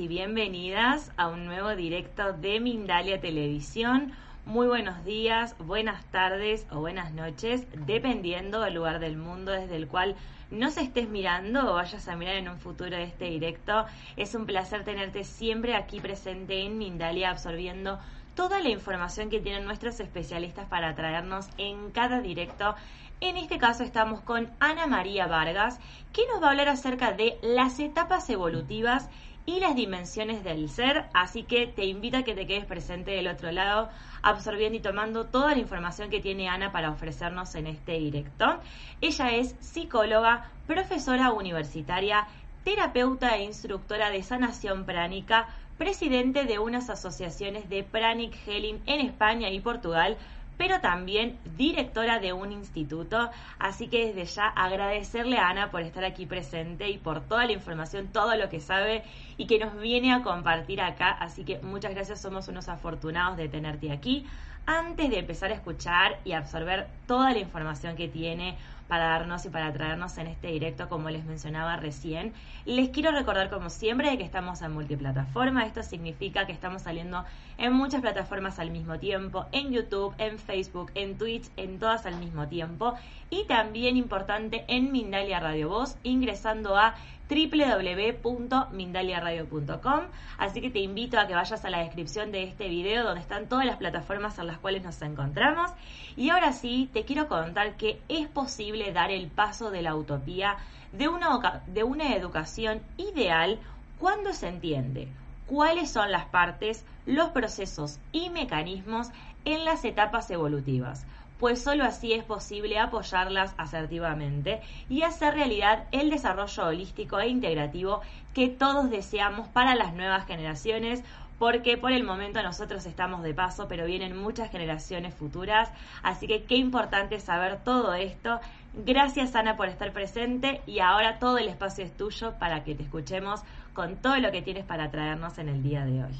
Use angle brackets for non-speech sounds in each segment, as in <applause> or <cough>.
Y bienvenidas a un nuevo directo de Mindalia Televisión. Muy buenos días, buenas tardes o buenas noches, dependiendo del lugar del mundo desde el cual nos estés mirando o vayas a mirar en un futuro este directo. Es un placer tenerte siempre aquí presente en Mindalia absorbiendo toda la información que tienen nuestros especialistas para traernos en cada directo en este caso estamos con Ana María Vargas, que nos va a hablar acerca de las etapas evolutivas y las dimensiones del ser, así que te invito a que te quedes presente del otro lado, absorbiendo y tomando toda la información que tiene Ana para ofrecernos en este directo. Ella es psicóloga, profesora universitaria, terapeuta e instructora de sanación pránica, presidente de unas asociaciones de Pranic Healing en España y Portugal, pero también directora de un instituto. Así que desde ya agradecerle a Ana por estar aquí presente y por toda la información, todo lo que sabe y que nos viene a compartir acá. Así que muchas gracias, somos unos afortunados de tenerte aquí. Antes de empezar a escuchar y absorber toda la información que tiene, para darnos y para traernos en este directo, como les mencionaba recién. Les quiero recordar, como siempre, que estamos en multiplataforma. Esto significa que estamos saliendo en muchas plataformas al mismo tiempo, en YouTube, en Facebook, en Twitch, en todas al mismo tiempo. Y también importante en Mindalia Radio Voz, ingresando a www.mindaliaradio.com. Así que te invito a que vayas a la descripción de este video donde están todas las plataformas en las cuales nos encontramos. Y ahora sí, te quiero contar que es posible dar el paso de la utopía de una, de una educación ideal cuando se entiende cuáles son las partes, los procesos y mecanismos en las etapas evolutivas pues solo así es posible apoyarlas asertivamente y hacer realidad el desarrollo holístico e integrativo que todos deseamos para las nuevas generaciones, porque por el momento nosotros estamos de paso, pero vienen muchas generaciones futuras, así que qué importante saber todo esto. Gracias Ana por estar presente y ahora todo el espacio es tuyo para que te escuchemos con todo lo que tienes para traernos en el día de hoy.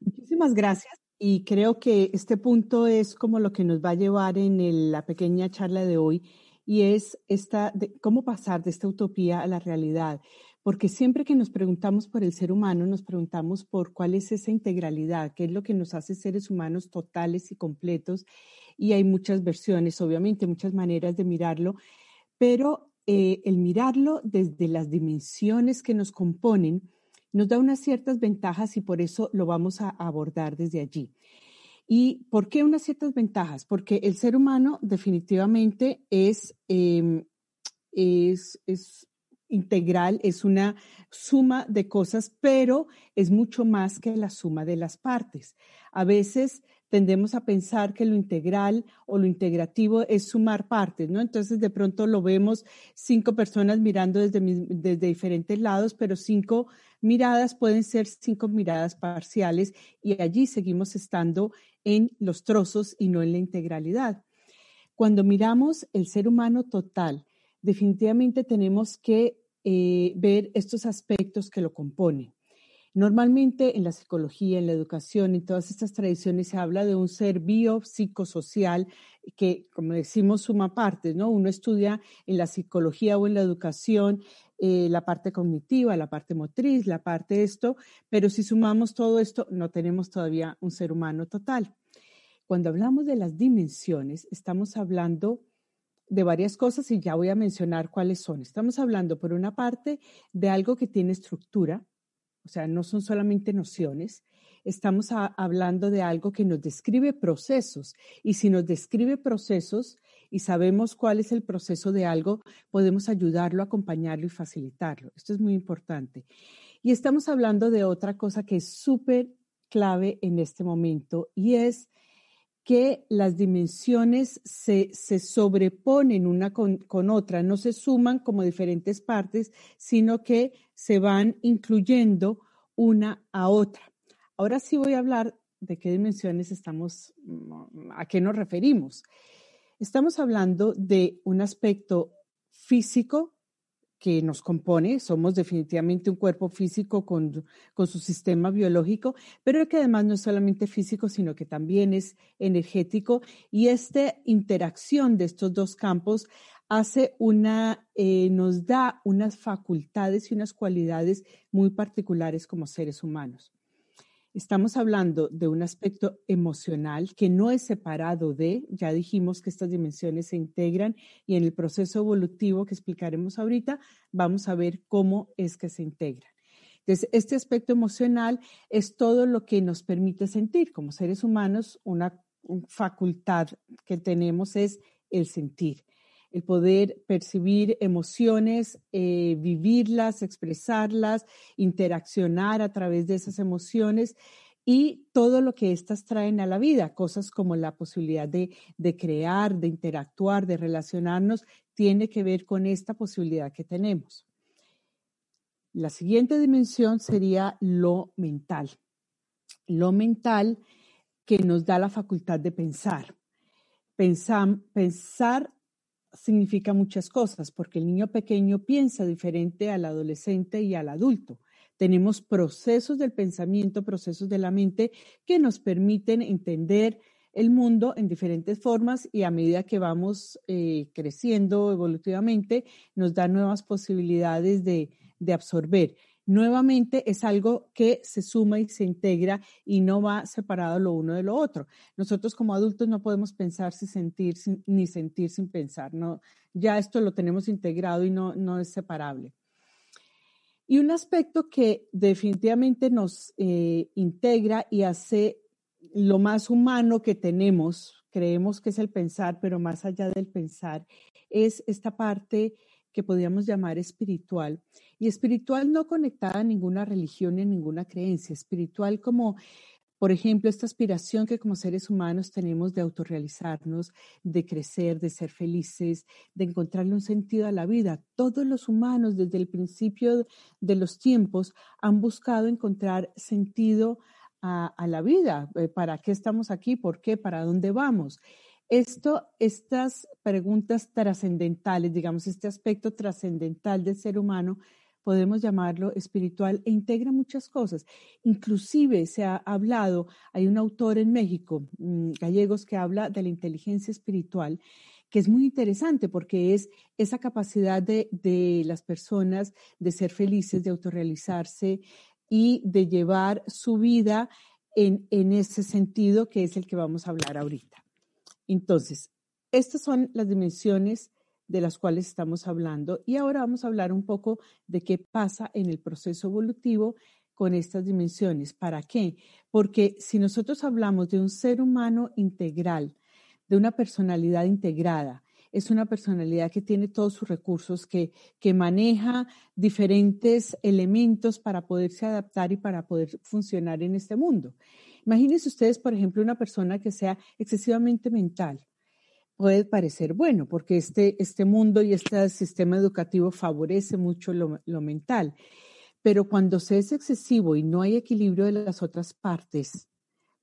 Muchísimas gracias. Y creo que este punto es como lo que nos va a llevar en la pequeña charla de hoy y es esta cómo pasar de esta utopía a la realidad. Porque siempre que nos preguntamos por el ser humano, nos preguntamos por cuál es esa integralidad, qué es lo que nos hace seres humanos totales y completos. Y hay muchas versiones, obviamente, muchas maneras de mirarlo, pero eh, el mirarlo desde las dimensiones que nos componen, nos da unas ciertas ventajas y por eso lo vamos a abordar desde allí. ¿Y por qué unas ciertas ventajas? Porque el ser humano definitivamente es, em, es, es integral, es una suma de cosas, pero es mucho más que la suma de las partes. A veces tendemos a pensar que lo integral o lo integrativo es sumar partes, ¿no? Entonces de pronto lo vemos cinco personas mirando desde, desde diferentes lados, pero cinco miradas pueden ser cinco miradas parciales y allí seguimos estando en los trozos y no en la integralidad. Cuando miramos el ser humano total, definitivamente tenemos que eh, ver estos aspectos que lo componen. Normalmente en la psicología, en la educación, en todas estas tradiciones se habla de un ser biopsicosocial que, como decimos, suma partes, ¿no? Uno estudia en la psicología o en la educación eh, la parte cognitiva, la parte motriz, la parte esto, pero si sumamos todo esto, no tenemos todavía un ser humano total. Cuando hablamos de las dimensiones, estamos hablando de varias cosas y ya voy a mencionar cuáles son. Estamos hablando, por una parte, de algo que tiene estructura, o sea, no son solamente nociones, estamos hablando de algo que nos describe procesos. Y si nos describe procesos y sabemos cuál es el proceso de algo, podemos ayudarlo, acompañarlo y facilitarlo. Esto es muy importante. Y estamos hablando de otra cosa que es súper clave en este momento y es que las dimensiones se, sobreponen una con, otra, no se suman como diferentes partes, sino que se van incluyendo una a otra. Ahora sí voy a hablar de qué dimensiones estamos, a qué nos referimos. Estamos hablando de un aspecto físico, que nos compone, somos definitivamente un cuerpo físico con, con, su sistema biológico, pero que además no es solamente físico, sino que también es energético y esta interacción de estos dos campos hace una, eh, nos da unas facultades y unas cualidades muy particulares como seres humanos. Estamos hablando de un aspecto emocional que no es separado de, ya dijimos que estas dimensiones se integran y en el proceso evolutivo que explicaremos ahorita vamos a ver cómo es que se integran. Entonces, este aspecto emocional es todo lo que nos permite sentir. Como seres humanos, una facultad que tenemos es el sentir el poder percibir emociones, eh, vivirlas, expresarlas, interaccionar a través de esas emociones y todo lo que éstas traen a la vida, cosas como la posibilidad de, de crear, de interactuar, de relacionarnos, tiene que ver con esta posibilidad que tenemos. La siguiente dimensión sería lo mental. Lo mental que nos da la facultad de pensar. Pensar, pensar significa muchas cosas, porque el niño pequeño piensa diferente al adolescente y al adulto. Tenemos procesos del pensamiento, procesos de la mente que nos permiten entender el mundo en diferentes formas y a medida que vamos eh, creciendo evolutivamente, nos da nuevas posibilidades de, de absorber nuevamente es algo que se suma y se integra y no va separado lo uno de lo otro. Nosotros como adultos no podemos pensar sin sentir ni sentir sin pensar, no, ya esto lo tenemos integrado y no, no es separable. Y un aspecto que definitivamente nos eh, integra y hace lo más humano que tenemos, creemos que es el pensar, pero más allá del pensar, es esta parte que podríamos llamar espiritual. Y espiritual no conectada a ninguna religión ni a ninguna creencia, espiritual como, por ejemplo, esta aspiración que como seres humanos tenemos de autorrealizarnos, de crecer, de ser felices, de encontrarle un sentido a la vida. Todos los humanos desde el principio de los tiempos han buscado encontrar sentido a, la vida. Eh, ¿Para qué estamos aquí? ¿Por qué? ¿Para dónde vamos? Esto, estas preguntas trascendentales, digamos, este aspecto trascendental del ser humano, podemos llamarlo espiritual e integra muchas cosas. Inclusive se ha hablado, hay un autor en México, mm, gallegos, que habla de la inteligencia espiritual, que es muy interesante porque es esa capacidad de, las personas de ser felices, de autorrealizarse y de llevar su vida en, en ese sentido que es el que vamos a hablar ahorita. Entonces, estas son las dimensiones de las cuales estamos hablando y ahora vamos a hablar un poco de qué pasa en el proceso evolutivo con estas dimensiones. ¿Para qué? Porque si nosotros hablamos de un ser humano integral, de una personalidad integrada, es una personalidad que tiene todos sus recursos, que, que maneja diferentes elementos para poderse adaptar y para poder funcionar en este mundo. Imagínense ustedes, por ejemplo, una persona que sea excesivamente mental. Puede parecer bueno, porque este, este mundo y este sistema educativo favorece mucho lo, lo mental. Pero cuando se es excesivo y no hay equilibrio de las otras partes,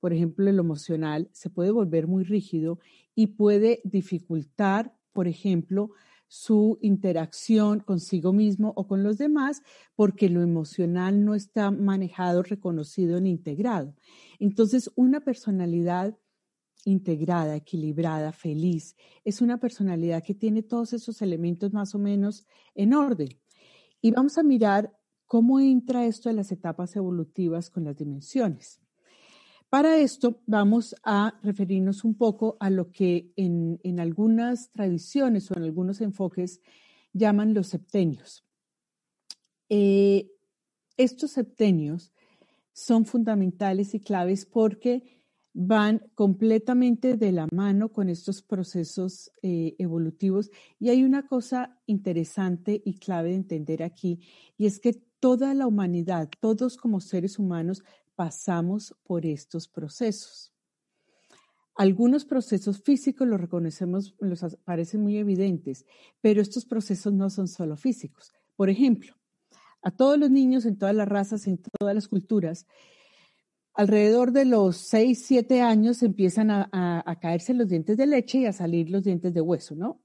por ejemplo, el emocional, se puede volver muy rígido y puede dificultar, por ejemplo, su interacción consigo mismo o con los demás porque lo emocional no está manejado, reconocido ni integrado. Entonces, una personalidad integrada, equilibrada, feliz, es una personalidad que tiene todos esos elementos más o menos en orden. Y vamos a mirar cómo entra esto de las etapas evolutivas con las dimensiones. Para esto vamos a referirnos un poco a lo que en, algunas tradiciones o en algunos enfoques llaman los septenios. Eh, estos septenios son fundamentales y claves porque van completamente de la mano con estos procesos eh, evolutivos. Y hay una cosa interesante y clave de entender aquí, y es que toda la humanidad, todos como seres humanos, pasamos por estos procesos. Algunos procesos físicos los reconocemos, los parecen muy evidentes, pero estos procesos no son solo físicos. Por ejemplo, a todos los niños en todas las razas, en todas las culturas. Alrededor de los 6, 7 años empiezan a, caerse los dientes de leche y a salir los dientes de hueso, ¿no?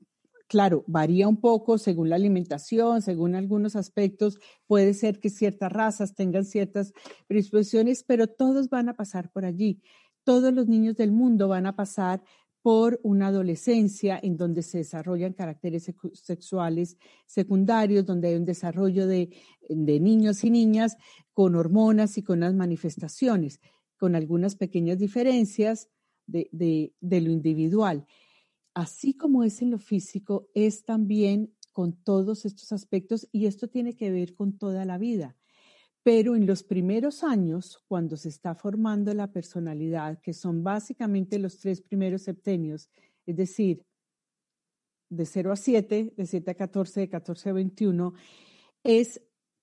Claro, varía un poco según la alimentación, según algunos aspectos. Puede ser que ciertas razas tengan ciertas predisposiciones, pero todos van a pasar por allí. Todos los niños del mundo van a pasar por una adolescencia en donde se desarrollan caracteres sexuales secundarios, donde hay un desarrollo de, niños y niñas con hormonas y con las manifestaciones, con algunas pequeñas diferencias de, lo individual. Así como es en lo físico, es también con todos estos aspectos y esto tiene que ver con toda la vida. Pero en los primeros años, cuando se está formando la personalidad, que son básicamente los tres primeros septenios, es decir, de 0 a 7, de 7 a 14, de 14 a 21, es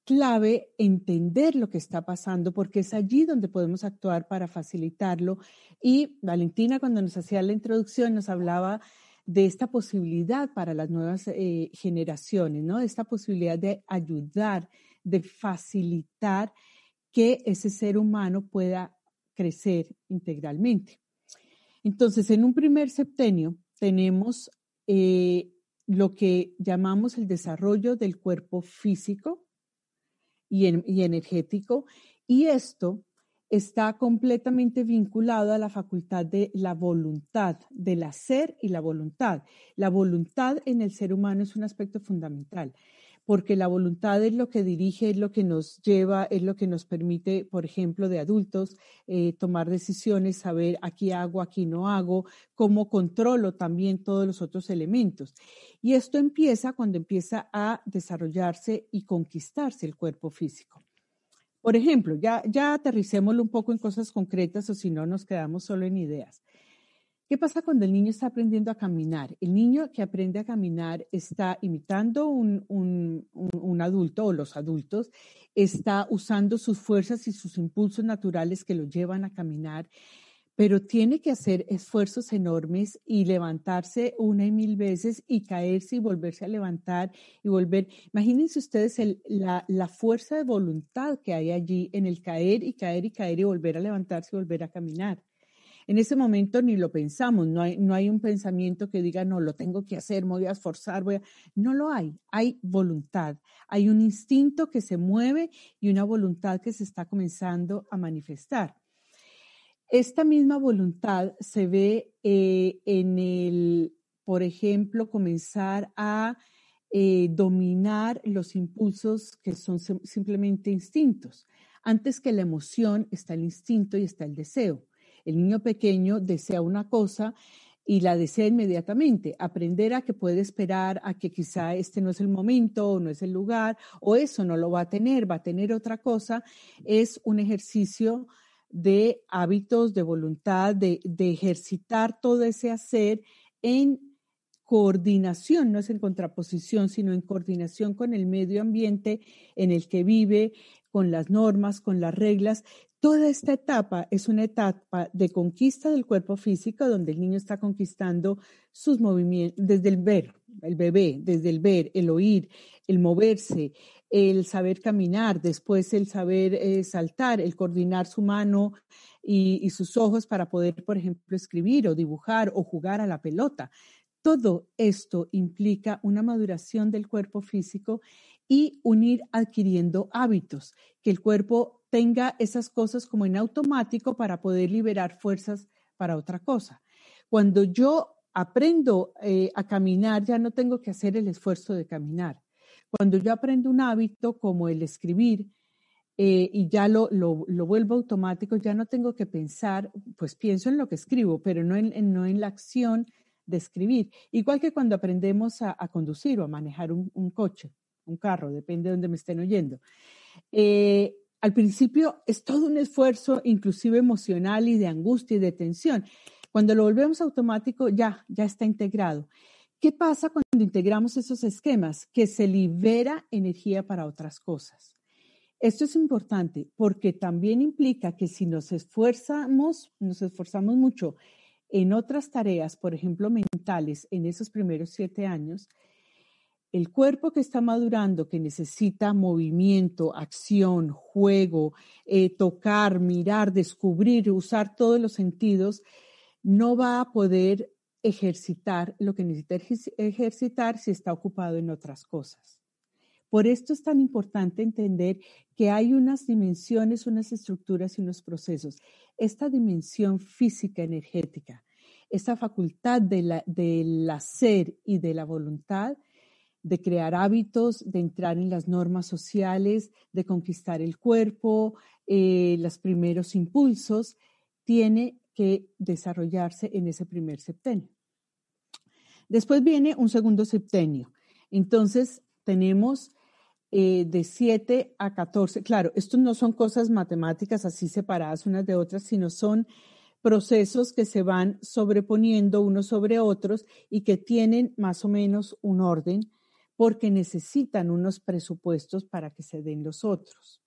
clave entender lo que está pasando porque es allí donde podemos actuar para facilitarlo. Y Valentina, cuando nos hacía la introducción, nos hablaba de esta posibilidad para las nuevas eh, generaciones, ¿no? Esta posibilidad de ayudar de facilitar que ese ser humano pueda crecer integralmente. Entonces, en un primer septenio tenemos eh, lo que llamamos el desarrollo del cuerpo físico y, y energético, y esto está completamente vinculado a la facultad de la voluntad, del hacer y la voluntad. La voluntad en el ser humano es un aspecto fundamental porque la voluntad es lo que dirige, es lo que nos lleva, es lo que nos permite, por ejemplo, de adultos, eh, tomar decisiones, saber aquí hago, aquí no hago, cómo controlo también todos los otros elementos. Y esto empieza cuando empieza a desarrollarse y conquistarse el cuerpo físico. Por ejemplo, ya, ya aterricémoslo un poco en cosas concretas o si no nos quedamos solo en ideas. ¿Qué pasa cuando el niño está aprendiendo a caminar? El niño que aprende a caminar está imitando un, un, adulto o los adultos, está usando sus fuerzas y sus impulsos naturales que lo llevan a caminar, pero tiene que hacer esfuerzos enormes y levantarse una y mil veces y caerse y volverse a levantar y volver. Imagínense ustedes la, la fuerza de voluntad que hay allí en el caer y caer y caer y volver a levantarse y volver a caminar. En ese momento ni lo pensamos, no hay, no hay un pensamiento que diga, no, lo tengo que hacer, me voy a esforzar, voy a... No lo hay, hay voluntad, hay un instinto que se mueve y una voluntad que se está comenzando a manifestar. Esta misma voluntad se ve eh, en el, por ejemplo, comenzar a eh, dominar los impulsos que son simplemente instintos. Antes que la emoción está el instinto y está el deseo. El niño pequeño desea una cosa y la desea inmediatamente. Aprender a que puede esperar, a que quizá este no es el momento o no es el lugar o eso no lo va a tener, va a tener otra cosa, es un ejercicio de hábitos, de voluntad, de, de ejercitar todo ese hacer en coordinación, no es en contraposición, sino en coordinación con el medio ambiente en el que vive, con las normas, con las reglas, Toda esta etapa es una etapa de conquista del cuerpo físico donde el niño está conquistando sus movimientos desde el ver, el bebé, desde el ver, el oír, el moverse, el saber caminar, después el saber eh, saltar, el coordinar su mano y, y sus ojos para poder, por ejemplo, escribir o dibujar o jugar a la pelota. Todo esto implica una maduración del cuerpo físico y unir adquiriendo hábitos, que el cuerpo tenga esas cosas como en automático para poder liberar fuerzas para otra cosa. Cuando yo aprendo eh, a caminar, ya no tengo que hacer el esfuerzo de caminar. Cuando yo aprendo un hábito como el escribir eh, y ya lo, lo, vuelvo automático, ya no tengo que pensar, pues pienso en lo que escribo, pero no en, no en la acción de escribir. Igual que cuando aprendemos a, conducir o a manejar un, coche, un carro, depende de donde me estén oyendo. Eh, al principio es todo un esfuerzo, inclusive emocional y de angustia y de tensión. Cuando lo volvemos automático, ya, ya está integrado. ¿Qué pasa cuando integramos esos esquemas? Que se libera energía para otras cosas. Esto es importante porque también implica que si nos esfuerzamos, nos esforzamos mucho en otras tareas, por ejemplo, mentales, en esos primeros siete años, el cuerpo que está madurando, que necesita movimiento, acción, juego, eh, tocar, mirar, descubrir, usar todos los sentidos, no va a poder ejercitar lo que necesita ejercitar si está ocupado en otras cosas. Por esto es tan importante entender que hay unas dimensiones, unas estructuras y unos procesos. Esta dimensión física energética, esta facultad del hacer y de la voluntad de crear hábitos, de entrar en las normas sociales, de conquistar el cuerpo, eh, los primeros impulsos, tiene que desarrollarse en ese primer septenio. Después viene un segundo septenio. Entonces, tenemos eh, de 7 a 14. Claro, estos no son cosas matemáticas así separadas unas de otras, sino son procesos que se van sobreponiendo unos sobre otros y que tienen más o menos un orden porque necesitan unos presupuestos para que se den los otros.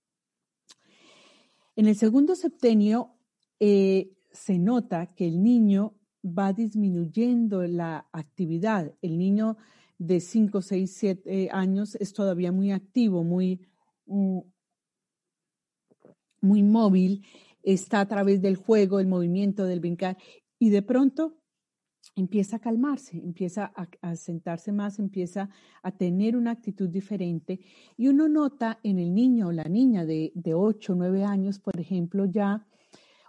En el segundo septenio eh, se nota que el niño va disminuyendo la actividad. El niño de 5, 6, 7 años es todavía muy activo, muy, mm, muy móvil, está a través del juego, el movimiento, del brincar, y de pronto empieza a calmarse, empieza a, sentarse más, empieza a tener una actitud diferente. Y uno nota en el niño o la niña de, de 8 o 9 años, por ejemplo, ya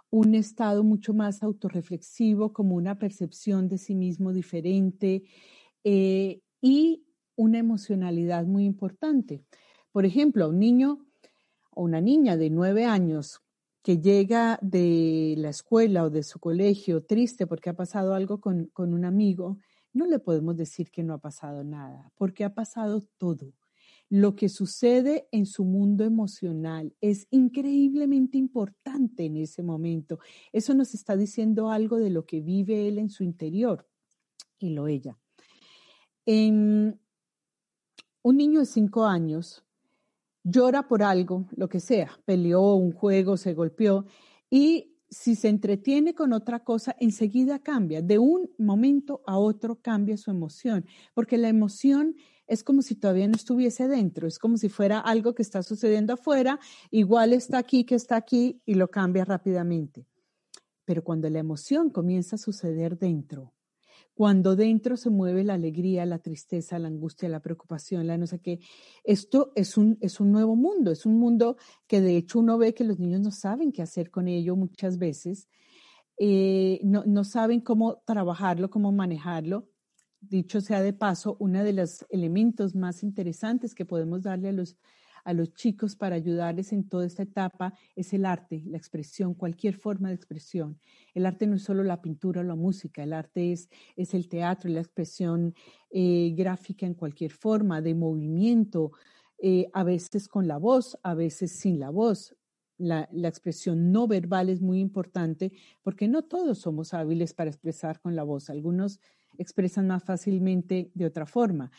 un estado mucho más autorreflexivo, como una percepción de sí mismo diferente. Eh, y una emocionalidad muy importante. Por ejemplo, un niño o una niña de nueve años que llega de la escuela o de su colegio triste porque ha pasado algo con, con un amigo, no le podemos decir que no ha pasado nada, porque ha pasado todo. Lo que sucede en su mundo emocional es increíblemente importante en ese momento. Eso nos está diciendo algo de lo que vive él en su interior y lo ella. En un niño de cinco años llora por algo, lo que sea, peleó un juego, se golpeó, y si se entretiene con otra cosa, enseguida cambia. De un momento a otro cambia su emoción, porque la emoción es como si todavía no estuviese dentro, es como si fuera algo que está sucediendo afuera, igual está aquí que está aquí y lo cambia rápidamente. Pero cuando la emoción comienza a suceder dentro, cuando dentro se mueve la alegría, la tristeza, la angustia, la preocupación, la no sé qué. Esto es un, es un nuevo mundo, es un mundo que de hecho uno ve que los niños no saben qué hacer con ello muchas veces, eh, no, no saben cómo trabajarlo, cómo manejarlo. Dicho sea de paso, uno de los elementos más interesantes que podemos darle a los a los chicos para ayudarles en toda esta etapa es el arte, la expresión, cualquier forma de expresión. El arte no es solo la pintura o la música, el arte es, es el teatro la expresión eh, gráfica en cualquier forma, de movimiento, eh, a veces con la voz, a veces sin la voz. La, la, expresión no verbal es muy importante porque no todos somos hábiles para expresar con la voz. Algunos expresan más fácilmente de otra forma.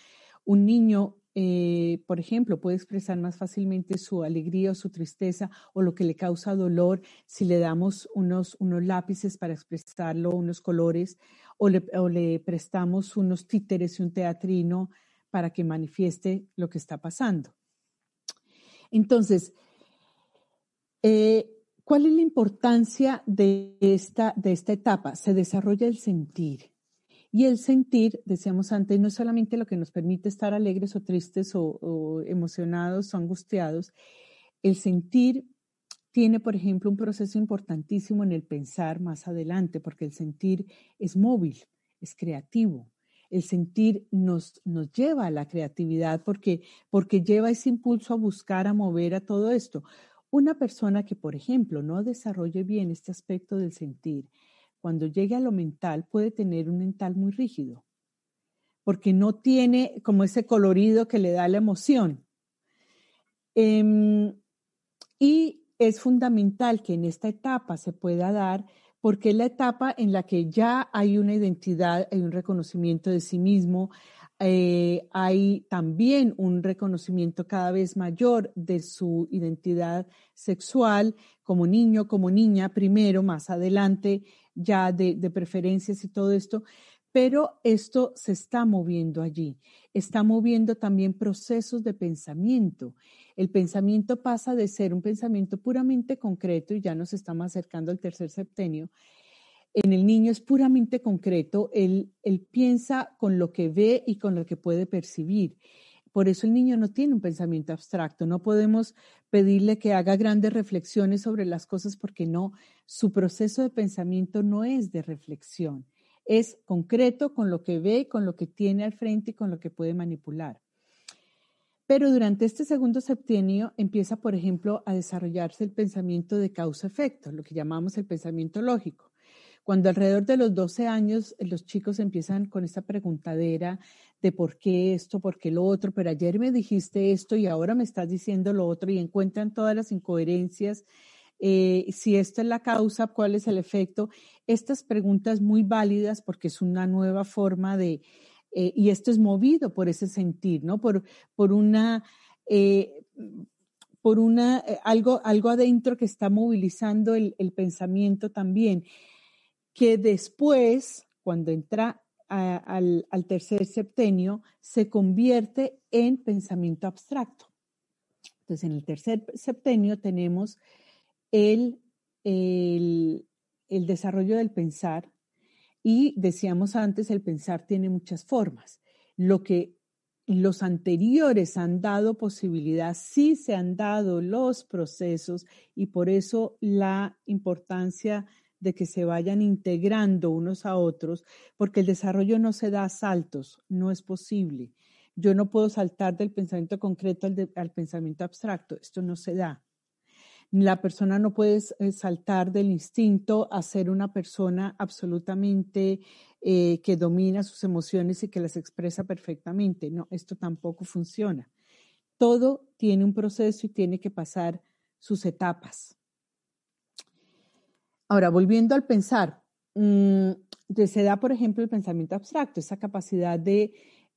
Un niño eh, por ejemplo, puede expresar más fácilmente su alegría o su tristeza o lo que le causa dolor si le damos unos, unos lápices para expresarlo, unos colores, o le, prestamos unos títeres y un teatrino para que manifieste lo que está pasando. Entonces, eh, ¿cuál es la importancia de esta, de esta etapa? Se desarrolla el sentir. Y el sentir, decíamos antes, no es solamente lo que nos permite estar alegres o tristes o, emocionados o angustiados. El sentir tiene, por ejemplo, un proceso importantísimo en el pensar más adelante, porque el sentir es móvil, es creativo. El sentir nos, nos lleva a la creatividad porque, porque lleva ese impulso a buscar, a mover a todo esto. Una persona que, por ejemplo, no desarrolle bien este aspecto del sentir, cuando llegue a lo mental, puede tener un mental muy rígido, porque no tiene como ese colorido que le da la emoción. Em, y es fundamental que en esta etapa se pueda dar porque es la etapa en la que ya hay una identidad, hay un reconocimiento de sí mismo, eh, hay también un reconocimiento cada vez mayor de su identidad sexual como niño, como niña, primero, más adelante ya de, de preferencias y todo esto, pero esto se está moviendo allí. Está moviendo también procesos de pensamiento. El pensamiento pasa de ser un pensamiento puramente concreto y ya nos estamos acercando al tercer septenio. en el niño es puramente concreto, él, él piensa con lo que ve y con lo que puede percibir. Por eso el niño no tiene un pensamiento abstracto. No podemos pedirle que haga grandes reflexiones sobre las cosas porque no, su proceso de pensamiento no es de reflexión. Es concreto con lo que ve, con lo que tiene al frente y con lo que puede manipular. Pero durante este segundo septenio empieza, por ejemplo, a desarrollarse el pensamiento de causa-efecto, lo que llamamos el pensamiento lógico. Cuando alrededor de los 12 años los chicos empiezan con esta preguntadera de por qué esto, por qué lo otro, pero ayer me dijiste esto y ahora me estás diciendo lo otro y encuentran todas las incoherencias, eh, si esta es la causa, cuál es el efecto. Estas preguntas muy válidas porque es una nueva forma de, eh, y esto es movido por ese sentir, ¿no? Por, por una... Eh, por una, algo, algo adentro que está movilizando el, el pensamiento también que después, cuando entra al, tercer septenio, se convierte en pensamiento abstracto. Entonces, en el tercer septenio tenemos el, el, el desarrollo del pensar y decíamos antes, el pensar tiene muchas formas. Lo que los anteriores han dado posibilidad, sí se han dado los procesos y por eso la importancia de que se vayan integrando unos a otros, porque el desarrollo no se da a saltos, no es posible. Yo no puedo saltar del pensamiento concreto al, pensamiento abstracto, esto no se da. La persona no puede eh, saltar del instinto a ser una persona absolutamente eh, que domina sus emociones y que las expresa perfectamente. No, esto tampoco funciona. Todo tiene un proceso y tiene que pasar sus etapas. Ahora, volviendo al pensar, mm, se da, por ejemplo, el pensamiento abstracto, esa capacidad de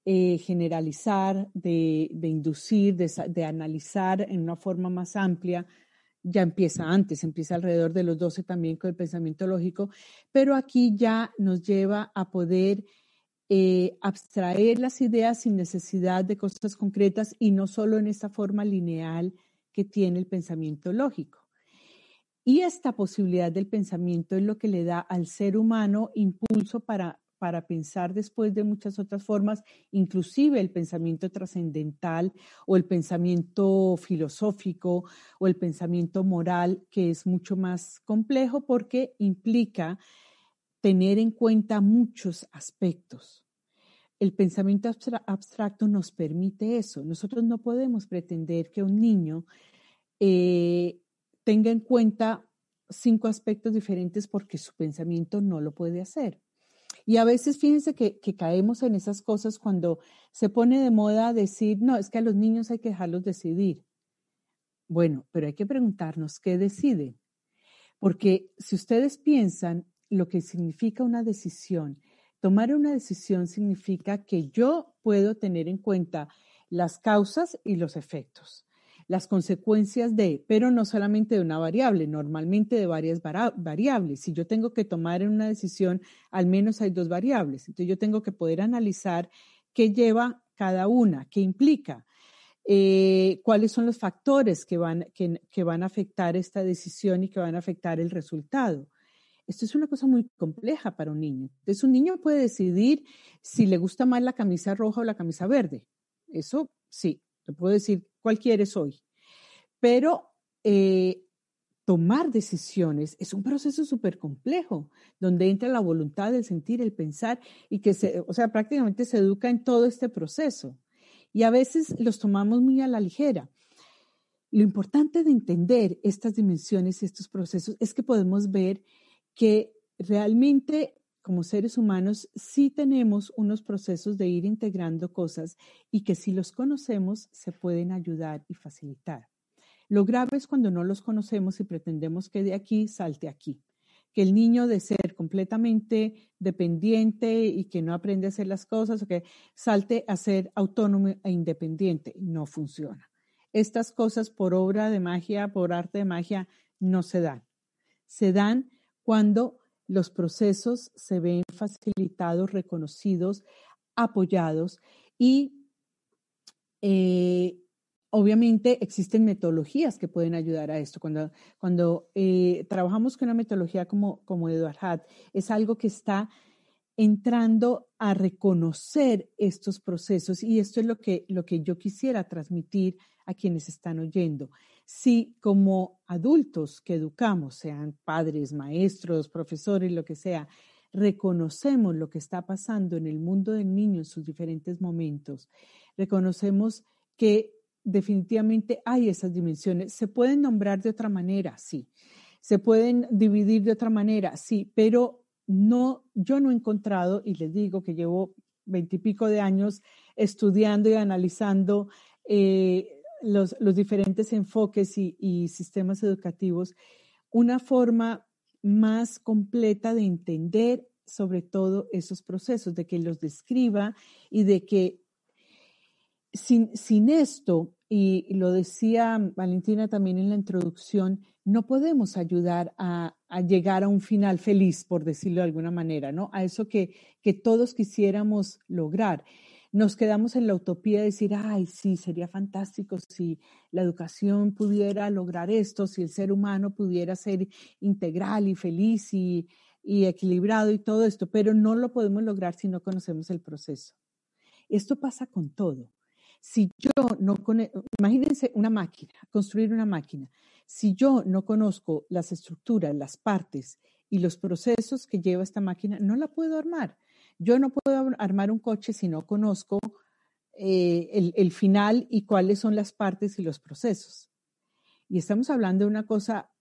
eh, generalizar, de, inducir, de, analizar en una forma más amplia. Ya empieza antes, empieza alrededor de los 12 también con el pensamiento lógico, pero aquí ya nos lleva a poder eh, abstraer las ideas sin necesidad de cosas concretas y no solo en esta forma lineal que tiene el pensamiento lógico. Y esta posibilidad del pensamiento es lo que le da al ser humano impulso para, para pensar después de muchas otras formas, inclusive el pensamiento trascendental o el pensamiento filosófico o el pensamiento moral, que es mucho más complejo porque implica tener en cuenta muchos aspectos. El pensamiento abstracto nos permite eso. Nosotros no podemos pretender que un niño eh, tenga en cuenta cinco aspectos diferentes porque su pensamiento no lo puede hacer. Y a veces fíjense que, caemos en esas cosas cuando se pone de moda decir, no, es que a los niños hay que dejarlos decidir. Bueno, pero hay que preguntarnos qué deciden. Porque si ustedes piensan lo que significa una decisión, tomar una decisión significa que yo puedo tener en cuenta las causas y los efectos las consecuencias de, pero no solamente de una variable, normalmente de varias variables. Si yo tengo que tomar una decisión, al menos hay dos variables. Entonces yo tengo que poder analizar qué lleva cada una, qué implica, eh, cuáles son los factores que van, que, van a afectar esta decisión y que van a afectar el resultado. Esto es una cosa muy compleja para un niño. Entonces, un niño puede decidir si le gusta más la camisa roja o la camisa verde. Eso sí, le puedo decir cuál quieres hoy. Pero eh, tomar decisiones es un proceso súper complejo, donde entra la voluntad, el sentir, el pensar, y que se, o sea, prácticamente se educa en todo este proceso. Y a veces los tomamos muy a la ligera. Lo importante de entender estas dimensiones y estos procesos es que podemos ver que realmente como seres humanos sí tenemos unos procesos de ir integrando cosas y que si los conocemos se pueden ayudar y facilitar. Lo grave es cuando no los conocemos y pretendemos que de aquí salte aquí. Que el niño de ser completamente dependiente y que no aprende a hacer las cosas, o que salte a ser autónomo e independiente, no funciona. Estas cosas por obra de magia, por arte de magia, no se dan. Se dan cuando los procesos se ven facilitados, reconocidos, apoyados y, eh, obviamente existen metodologías que pueden ayudar a esto. Cuando, cuando eh, trabajamos con una metodología como, como Edward Hatt, es algo que está entrando a reconocer estos procesos y esto es lo que, lo que yo quisiera transmitir a quienes están oyendo. Si como adultos que educamos, sean padres, maestros, profesores, lo que sea, reconocemos lo que está pasando en el mundo del niño en sus diferentes momentos, reconocemos que definitivamente hay esas dimensiones. Se pueden nombrar de otra manera, sí. Se pueden dividir de otra manera, sí, pero no, yo no he encontrado, y les digo que llevo veintipico de años estudiando y analizando eh, los, diferentes enfoques y, y sistemas educativos, una forma más completa de entender sobre todo esos procesos, de que los describa y de que sin, sin esto y lo decía Valentina también en la introducción, no podemos ayudar a, llegar a un final feliz, por decirlo de alguna manera, ¿no? A eso que, que todos quisiéramos lograr. Nos quedamos en la utopía de decir, ay, sí, sería fantástico si la educación pudiera lograr esto, si el ser humano pudiera ser integral y feliz y, y equilibrado y todo esto, pero no lo podemos lograr si no conocemos el proceso. Esto pasa con todo. Si yo no conozco, imagínense una máquina, construir una máquina. Si yo no conozco las estructuras, las partes y los procesos que lleva esta máquina, no la puedo armar. Yo no puedo armar un coche si no conozco eh, el, el final y cuáles son las partes y los procesos. Y estamos hablando de una cosa,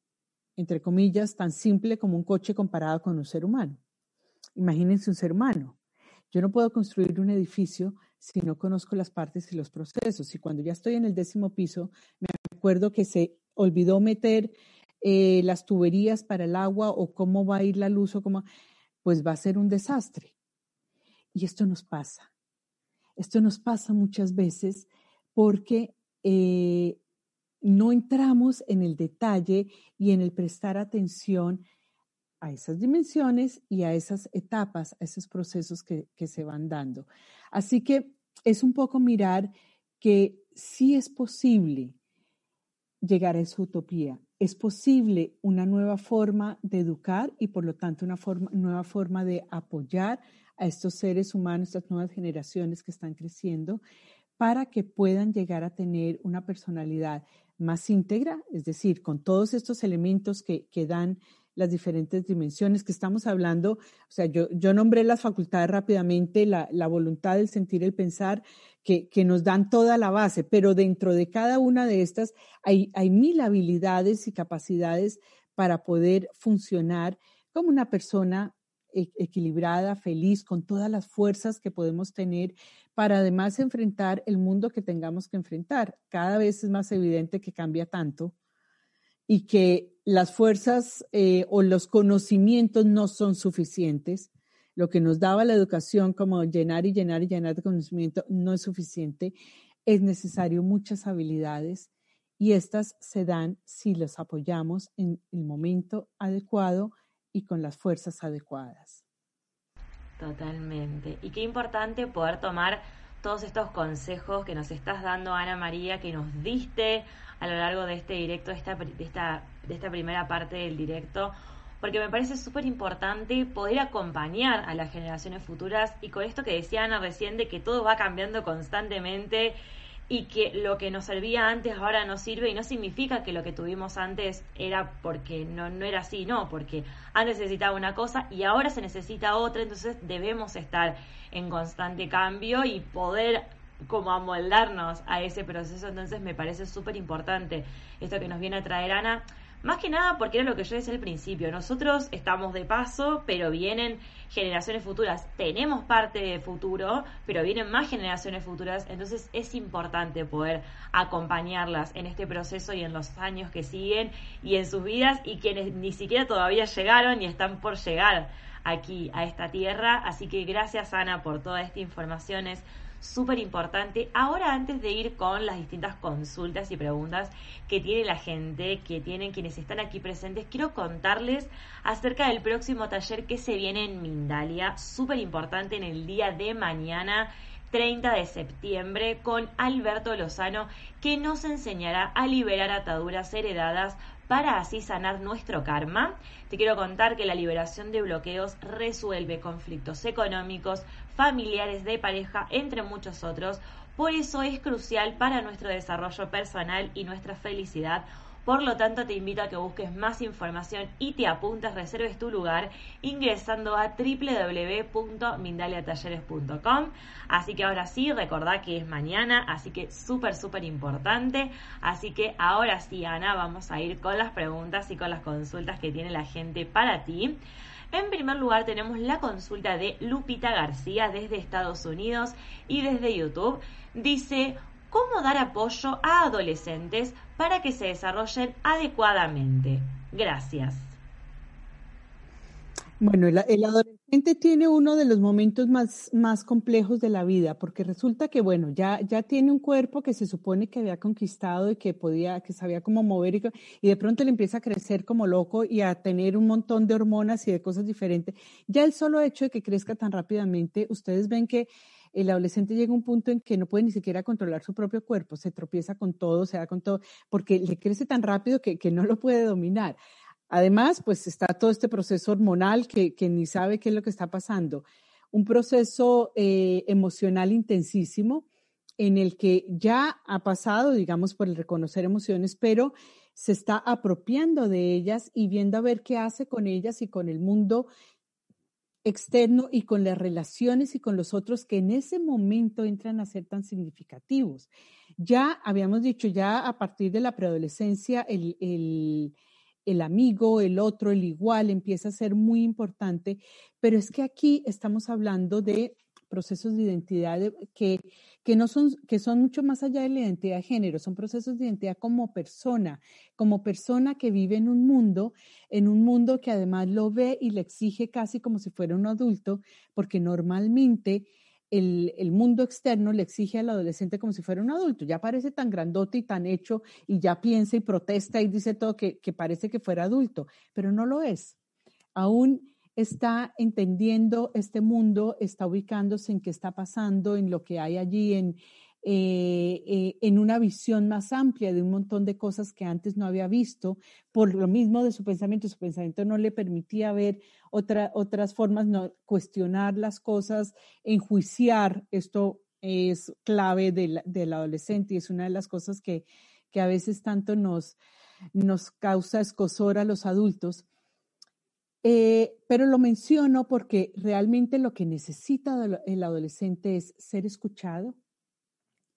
entre comillas, tan simple como un coche comparado con un ser humano. Imagínense un ser humano. Yo no puedo construir un edificio si no conozco las partes y los procesos. Y cuando ya estoy en el décimo piso, me acuerdo que se olvidó meter eh, las tuberías para el agua o cómo va a ir la luz o cómo, pues va a ser un desastre. Y esto nos pasa. Esto nos pasa muchas veces porque eh, no entramos en el detalle y en el prestar atención a esas dimensiones y a esas etapas, a esos procesos que, que se van dando. Así que es un poco mirar que sí es posible llegar a esa utopía. Es posible una nueva forma de educar y por lo tanto una forma, nueva forma de apoyar a estos seres humanos, estas nuevas generaciones que están creciendo, para que puedan llegar a tener una personalidad más íntegra, es decir, con todos estos elementos que, que dan las diferentes dimensiones que estamos hablando. O sea, yo, yo nombré las facultades rápidamente, la, la voluntad, el sentir, el pensar, que, que, nos dan toda la base, pero dentro de cada una de estas hay, hay mil habilidades y capacidades para poder funcionar como una persona e, equilibrada, feliz, con todas las fuerzas que podemos tener para además enfrentar el mundo que tengamos que enfrentar. Cada vez es más evidente que cambia tanto y que las fuerzas eh, o los conocimientos no son suficientes. Lo que nos daba la educación como llenar y llenar y llenar de conocimiento no es suficiente. Es necesario muchas habilidades y estas se dan si las apoyamos en el momento adecuado y con las fuerzas adecuadas. Totalmente. Y qué importante poder tomar todos estos consejos que nos estás dando, Ana María, que nos diste a lo largo de este directo, de esta, de esta, de esta primera parte del directo, porque me parece súper importante poder acompañar a las generaciones futuras y con esto que decía Ana recién de que todo va cambiando constantemente y que lo que nos servía antes ahora no sirve y no significa que lo que tuvimos antes era porque no, no era así, no, porque antes necesitaba una cosa y ahora se necesita otra, entonces debemos estar en constante cambio y poder como amoldarnos a ese proceso, entonces me parece súper importante esto que nos viene a traer Ana, más que nada porque era lo que yo decía al principio, nosotros estamos de paso, pero vienen generaciones futuras, tenemos parte de futuro, pero vienen más generaciones futuras, entonces es importante poder acompañarlas en este proceso y en los años que siguen y en sus vidas y quienes ni siquiera todavía llegaron y están por llegar aquí a esta tierra, así que gracias Ana por toda esta información, súper importante. Ahora, antes de ir con las distintas consultas y preguntas que tiene la gente, que tienen quienes están aquí presentes, quiero contarles acerca del próximo taller que se viene en Mindalia, súper importante en el día de mañana 30 de septiembre con Alberto Lozano, que nos enseñará a liberar ataduras heredadas para así sanar nuestro karma. Te quiero contar que la liberación de bloqueos resuelve conflictos económicos, familiares, de pareja, entre muchos otros. Por eso es crucial para nuestro desarrollo personal y nuestra felicidad por lo tanto, te invito a que busques más información y te apuntes, reserves tu lugar ingresando a www.mindaliatalleres.com. Así que ahora sí, recordá que es mañana, así que súper, súper importante. Así que ahora sí, Ana, vamos a ir con las preguntas y con las consultas que tiene la gente para ti. En primer lugar tenemos la consulta de Lupita García desde Estados Unidos y desde YouTube. Dice, cómo dar apoyo a adolescentes para que se desarrollen adecuadamente. Gracias. Bueno, el, adolescente tiene uno de los momentos más, más complejos de la vida, porque resulta que, bueno, ya, ya tiene un cuerpo que se supone que había conquistado y que podía, que sabía cómo mover y, y de pronto le empieza a crecer como loco y a tener un montón de hormonas y de cosas diferentes. Ya el solo hecho de que crezca tan rápidamente, ustedes ven que el adolescente llega a un punto en que no puede ni siquiera controlar su propio cuerpo, se tropieza con todo, se da con todo, porque le crece tan rápido que, no lo puede dominar. Además, pues está todo este proceso hormonal que, ni sabe qué es lo que está pasando. Un proceso eh, emocional intensísimo en el que ya ha pasado, digamos, por reconocer emociones, pero se está apropiando de ellas y viendo a ver qué hace con ellas y con el mundo externo y con las relaciones y con los otros que en ese momento entran a ser tan significativos. Ya habíamos dicho, ya a partir de la preadolescencia, el, el, el amigo, el otro, el igual empieza a ser muy importante, pero es que aquí estamos hablando de procesos de identidad que, que, no son, que son mucho más allá de la identidad de género, son procesos de identidad como persona, como persona que vive en un mundo, en un mundo que además lo ve y le exige casi como si fuera un adulto, porque normalmente el, mundo externo le exige al adolescente como si fuera un adulto. Ya parece tan grandote y tan hecho y ya piensa y protesta y dice todo que, que parece que fuera adulto, pero no lo es. Aún está entendiendo este mundo, está ubicándose en qué está pasando, en lo que hay allí, en, eh, eh, en una visión más amplia de un montón de cosas que antes no había visto, por lo mismo de su pensamiento. Su pensamiento no le permitía ver otra, otras formas, no, cuestionar las cosas, enjuiciar. Esto es clave del, del adolescente y es una de las cosas que, que a veces tanto nos, nos causa escosor a los adultos eh, pero lo menciono porque realmente lo que necesita el adolescente es ser escuchado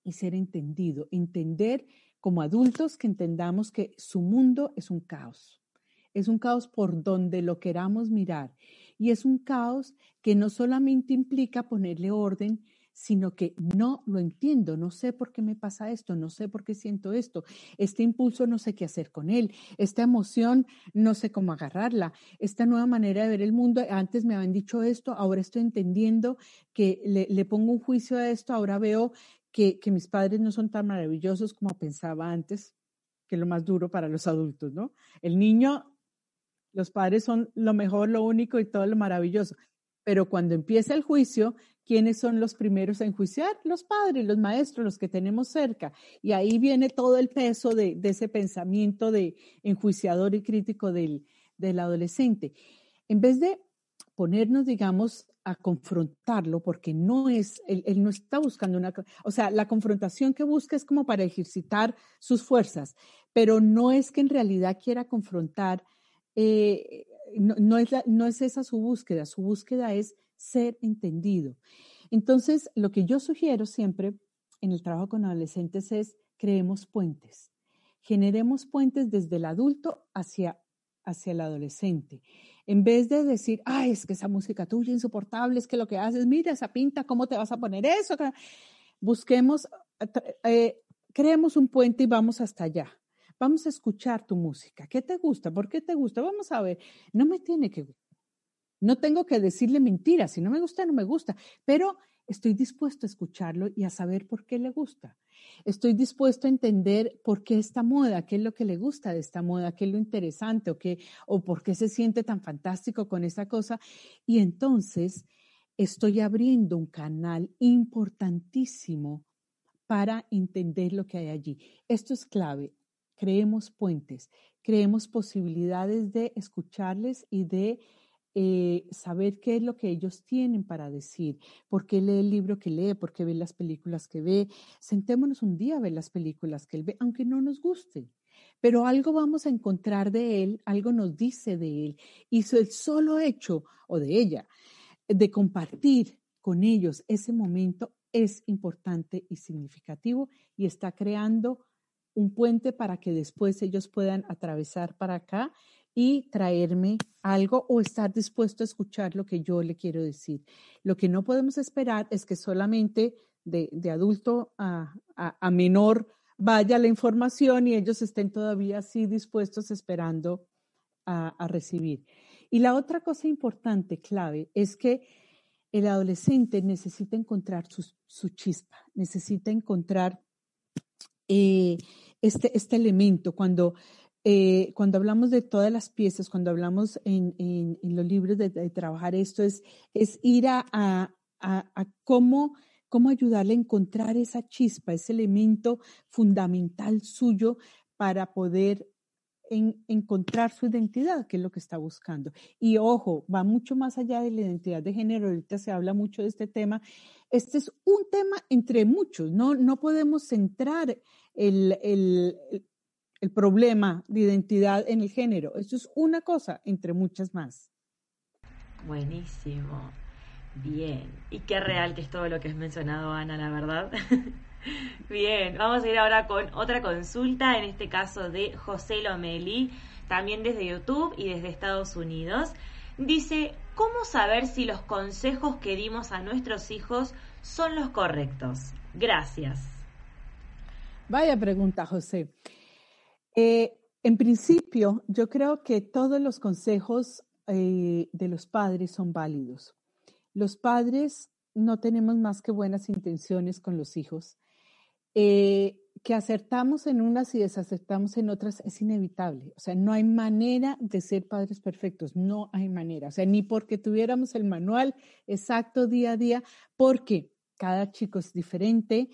y ser entendido. Entender como adultos que entendamos que su mundo es un caos. Es un caos por donde lo queramos mirar. Y es un caos que no solamente implica ponerle orden, sino que no lo entiendo, no sé por qué me pasa esto, no sé por qué siento esto, este impulso no sé qué hacer con él, esta emoción no sé cómo agarrarla, esta nueva manera de ver el mundo, antes me habían dicho esto, ahora estoy entendiendo que le, pongo un juicio a esto, ahora veo que, mis padres no son tan maravillosos como pensaba antes, que es lo más duro para los adultos, ¿no? El niño, los padres son lo mejor, lo único y todo lo maravilloso. Pero cuando empieza el juicio, ¿quiénes son los primeros a enjuiciar? Los padres, los maestros, los que tenemos cerca. Y ahí viene todo el peso de, ese pensamiento de enjuiciador y crítico del, adolescente. En vez de ponernos, digamos, a confrontarlo, porque no es, él, no está buscando una, o sea, la confrontación que busca es como para ejercitar sus fuerzas, pero no es que en realidad quiera confrontar eh, no, es no es esa su búsqueda, su búsqueda es ser entendido. Entonces, lo que yo sugiero siempre en el trabajo con adolescentes es creemos puentes, generemos puentes desde el adulto hacia, hacia el adolescente. En vez de decir, ay, es que esa música tuya insoportable, es que lo que haces, mira esa pinta, ¿cómo te vas a poner eso? Busquemos, eh, creemos un puente y vamos hasta allá. Vamos a escuchar tu música. ¿Qué te gusta? ¿Por qué te gusta? Vamos a ver. No me tiene que. No tengo que decirle mentiras. Si no me gusta, no me gusta. Pero estoy dispuesto a escucharlo y a saber por qué le gusta. Estoy dispuesto a entender por qué esta moda, qué es lo que le gusta de esta moda, qué es lo interesante o, qué, o por qué se siente tan fantástico con esta cosa. Y entonces estoy abriendo un canal importantísimo para entender lo que hay allí. Esto es clave. Creemos puentes, creemos posibilidades de escucharles y de eh, saber qué es lo que ellos tienen para decir, por qué lee el libro que lee, por qué ve las películas que ve. Sentémonos un día a ver las películas que él ve, aunque no nos guste. Pero algo vamos a encontrar de él, algo nos dice de él. Y el solo hecho, o de ella, de compartir con ellos ese momento es importante y significativo y está creando un puente para que después ellos puedan atravesar para acá y traerme algo o estar dispuesto a escuchar lo que yo le quiero decir. Lo que no podemos esperar es que solamente de, adulto a, menor vaya la información y ellos estén todavía así dispuestos esperando a recibir. Y la otra cosa importante, clave, es que el adolescente necesita encontrar su, chispa, necesita encontrar eh, este, este elemento. Cuando, eh, cuando hablamos de todas las piezas, cuando hablamos en, los libros de, trabajar esto, es, es ir a, a, cómo, cómo ayudarle a encontrar esa chispa, ese elemento fundamental suyo para poder en encontrar su identidad, que es lo que está buscando. Y ojo, va mucho más allá de la identidad de género, ahorita se habla mucho de este tema. Este es un tema entre muchos, no, no podemos centrar el, el, el problema de identidad en el género. Esto es una cosa entre muchas más. Buenísimo. Bien. Y qué real que es todo lo que has mencionado, Ana, la verdad. <laughs> Bien, vamos a ir ahora con otra consulta, en este caso de José Lomeli, también desde YouTube y desde Estados Unidos. Dice, ¿cómo saber si los consejos que dimos a nuestros hijos son los correctos? Gracias. Vaya pregunta, José. Eh, en principio, yo creo que todos los consejos eh, de los padres son válidos. Los padres no tenemos más que buenas intenciones con los hijos eh, que acertamos en unas y desacertamos en otras es inevitable. O sea, no hay manera de ser padres perfectos, no hay manera. O sea, ni porque tuviéramos el manual exacto día a día, porque cada chico es diferente,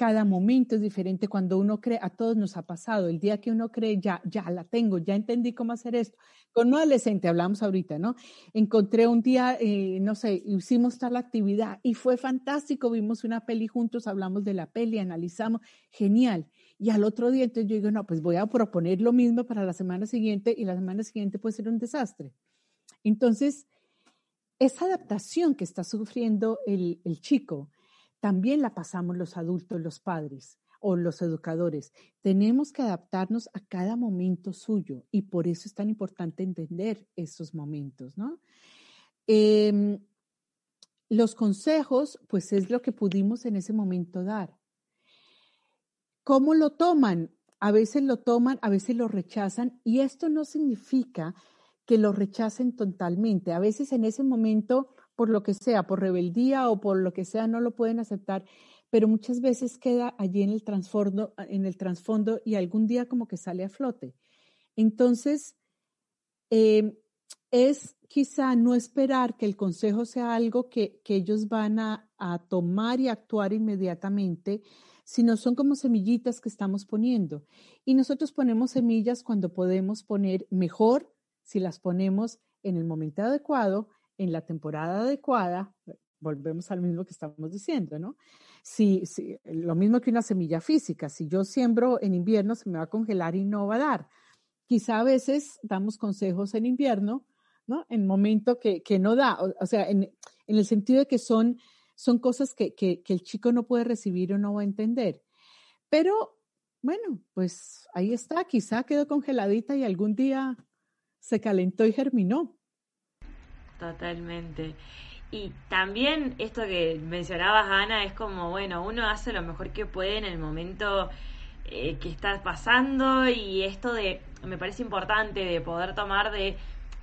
cada momento es diferente. Cuando uno cree, a todos nos ha pasado, el día que uno cree, ya, ya la tengo, ya entendí cómo hacer esto. Con un adolescente, hablamos ahorita, ¿no? Encontré un día, eh, no sé, hicimos tal actividad y fue fantástico, vimos una peli juntos, hablamos de la peli, analizamos, genial. Y al otro día, entonces yo digo, no, pues voy a proponer lo mismo para la semana siguiente y la semana siguiente puede ser un desastre. Entonces, esa adaptación que está sufriendo el, el chico, también la pasamos los adultos, los padres o los educadores. Tenemos que adaptarnos a cada momento suyo y por eso es tan importante entender esos momentos, ¿no? Em, los consejos, pues es lo que pudimos en ese momento dar. ¿Cómo lo toman? A veces lo toman, a veces lo rechazan y esto no significa que lo rechacen totalmente. A veces en ese momento por lo que sea, por rebeldía o por lo que sea, no lo pueden aceptar, pero muchas veces queda allí en el trasfondo, en el y algún día como que sale a flote. Entonces, em, es quizá no esperar que el consejo sea algo que, ellos van a, a, tomar y actuar inmediatamente, sino son como semillitas que estamos poniendo. Y nosotros ponemos semillas cuando podemos poner mejor si las ponemos en el momento adecuado en la temporada adecuada, volvemos al mismo que estamos diciendo, ¿no? Si, si, lo mismo que una semilla física, si yo siembro en invierno se me va a congelar y no va a dar. Quizá a veces damos consejos en invierno, ¿no? En momento que, que no da, o, sea, en, el sentido de que son, son cosas que, que, que el chico no puede recibir o no va a entender. Pero bueno, pues ahí está, quizá quedó congeladita y algún día se calentó y germinó. Totalmente. Y también esto que mencionabas, Ana, es como, bueno, uno hace lo mejor que puede en el momento eh, que está pasando y esto de, me parece importante de poder tomar de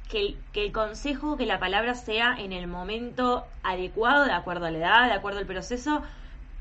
que el, que el consejo, que la palabra sea en el momento adecuado, de acuerdo a la edad, de acuerdo al proceso,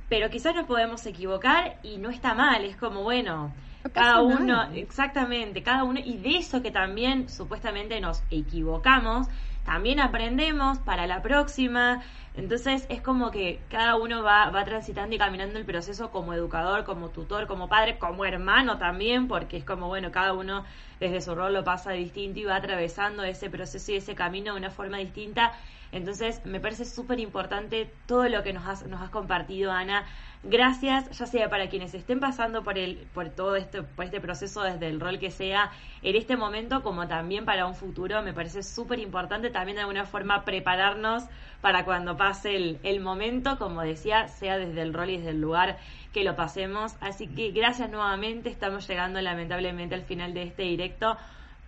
pero quizás nos podemos equivocar y no está mal, es como, bueno, cada uno, exactamente, cada uno, y de eso que también supuestamente nos equivocamos, también aprendemos para la próxima, Entonces es como que cada uno va, va transitando y caminando el proceso como educador, como tutor, como padre, como hermano también, porque es como, bueno, cada uno desde su rol lo pasa distinto y va atravesando ese proceso y ese camino de una forma distinta. Entonces me parece súper importante todo lo que nos has, nos has compartido, Ana. Gracias, ya sea para quienes estén pasando por el, por todo este, por este proceso desde el rol que sea en este momento, como también para un futuro. Me parece súper importante también de alguna forma prepararnos para cuando pase el, el momento, como decía, sea desde el rol y desde el lugar que lo pasemos. Así que gracias nuevamente. Estamos llegando lamentablemente al final de este directo.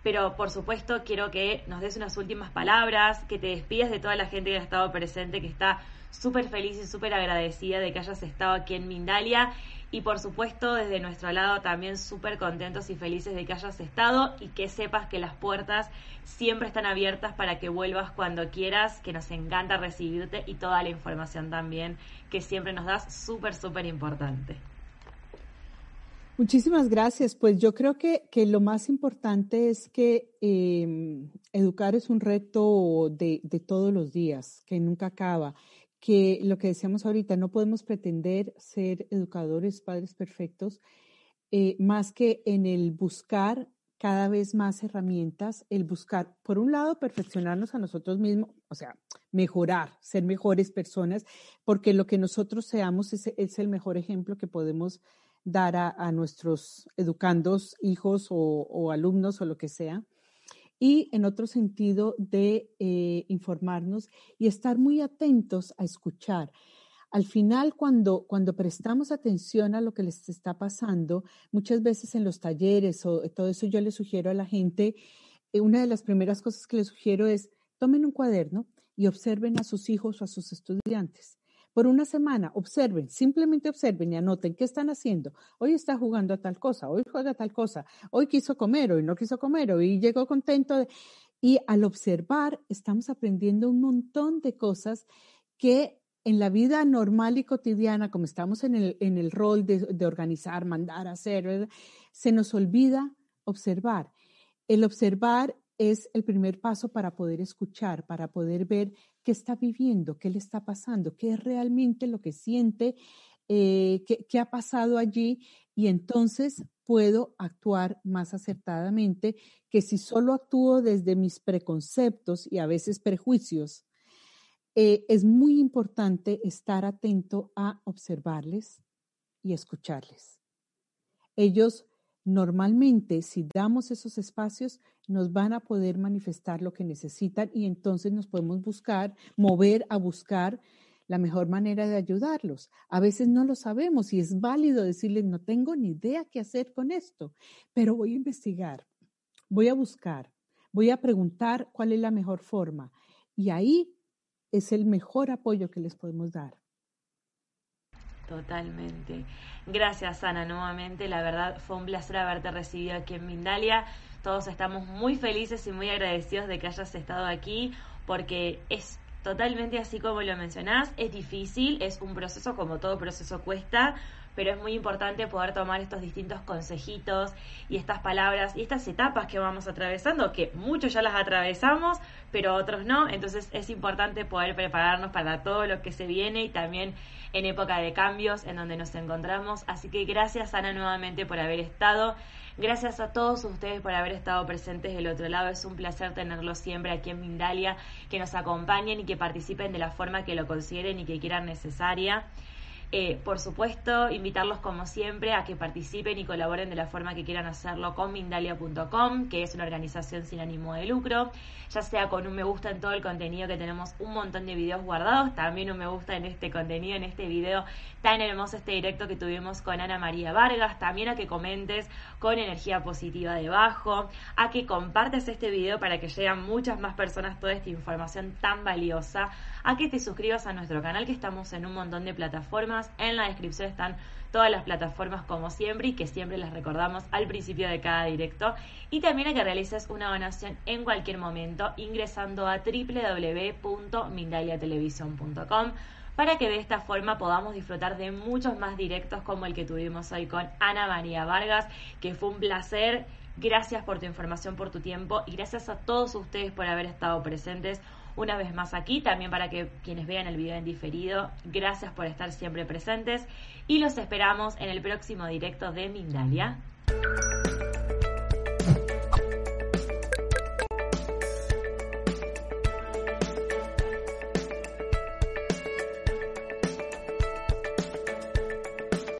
Pero por supuesto quiero que nos des unas últimas palabras, que te despidas de toda la gente que ha estado presente, que está súper feliz y súper agradecida de que hayas estado aquí en Mindalia y por supuesto desde nuestro lado también súper contentos y felices de que hayas estado y que sepas que las puertas siempre están abiertas para que vuelvas cuando quieras, que nos encanta recibirte y toda la información también que siempre nos das súper, súper importante. Muchísimas gracias. Pues yo creo que, que lo más importante es que em, educar es un reto de, de todos los días, que nunca acaba que lo que decíamos ahorita, no podemos pretender ser educadores, padres perfectos, eh, más que en el buscar cada vez más herramientas, el buscar, por un lado, perfeccionarnos a nosotros mismos, o sea, mejorar, ser mejores personas, porque lo que nosotros seamos es, es el mejor ejemplo que podemos dar a, nuestros educandos, hijos o, alumnos o lo que sea y en otro sentido de eh, informarnos y estar muy atentos a escuchar. Al final, cuando, cuando prestamos atención a lo que les está pasando, muchas veces en los talleres o todo eso yo le sugiero a la gente, eh, una de las primeras cosas que les sugiero es tomen un cuaderno y observen a sus hijos o a sus estudiantes por una semana, observen, simplemente observen y anoten qué están haciendo. Hoy está jugando a tal cosa, hoy juega a tal cosa, hoy quiso comer, hoy no quiso comer, hoy llegó contento. Y al observar, estamos aprendiendo un montón de cosas que en la vida normal y cotidiana, como estamos en el, en el rol de, de organizar, mandar, hacer, se nos olvida observar. El observar es el primer paso para poder escuchar, para poder ver qué está viviendo, qué le está pasando, qué es realmente lo que siente, eh, qué, ha pasado allí y entonces puedo actuar más acertadamente que si solo actúo desde mis preconceptos y a veces prejuicios. Eh, es muy importante estar atento a observarles y escucharles. Ellos normalmente, si damos esos espacios, nos van a poder manifestar lo que necesitan y entonces nos podemos buscar, mover a buscar la mejor manera de ayudarlos. A veces no lo sabemos y es válido decirles, no tengo ni idea qué hacer con esto, pero voy a investigar, voy a buscar, voy a preguntar cuál es la mejor forma. Y ahí es el mejor apoyo que les podemos dar. Totalmente. Gracias, Ana, nuevamente. La verdad fue un placer haberte recibido aquí en Mindalia. Todos estamos muy felices y muy agradecidos de que hayas estado aquí porque es totalmente así como lo mencionás. Es difícil, es un proceso como todo proceso cuesta, pero es muy importante poder tomar estos distintos consejitos y estas palabras y estas etapas que vamos atravesando, que muchos ya las atravesamos, pero otros no. Entonces es importante poder prepararnos para todo lo que se viene y también en época de cambios en donde nos encontramos. Así que gracias Ana nuevamente por haber estado. Gracias a todos ustedes por haber estado presentes del otro lado. Es un placer tenerlos siempre aquí en Mindalia, que nos acompañen y que participen de la forma que lo consideren y que quieran necesaria. Eh, por supuesto, invitarlos como siempre a que participen y colaboren de la forma que quieran hacerlo con Mindalia.com, que es una organización sin ánimo de lucro, ya sea con un me gusta en todo el contenido que tenemos un montón de videos guardados, también un me gusta en este contenido, en este video tan hermoso, este directo que tuvimos con Ana María Vargas, también a que comentes con energía positiva debajo, a que compartas este video para que lleguen muchas más personas toda esta información tan valiosa, a que te suscribas a nuestro canal que estamos en un montón de plataformas en la descripción están todas las plataformas como siempre y que siempre las recordamos al principio de cada directo. Y también a que realices una donación en cualquier momento ingresando a www.mindaliatelevisión.com para que de esta forma podamos disfrutar de muchos más directos como el que tuvimos hoy con Ana María Vargas, que fue un placer. Gracias por tu información, por tu tiempo y gracias a todos ustedes por haber estado presentes una vez más aquí, también para que quienes vean el video en diferido, gracias por estar siempre presentes y los esperamos en el próximo directo de Mindalia.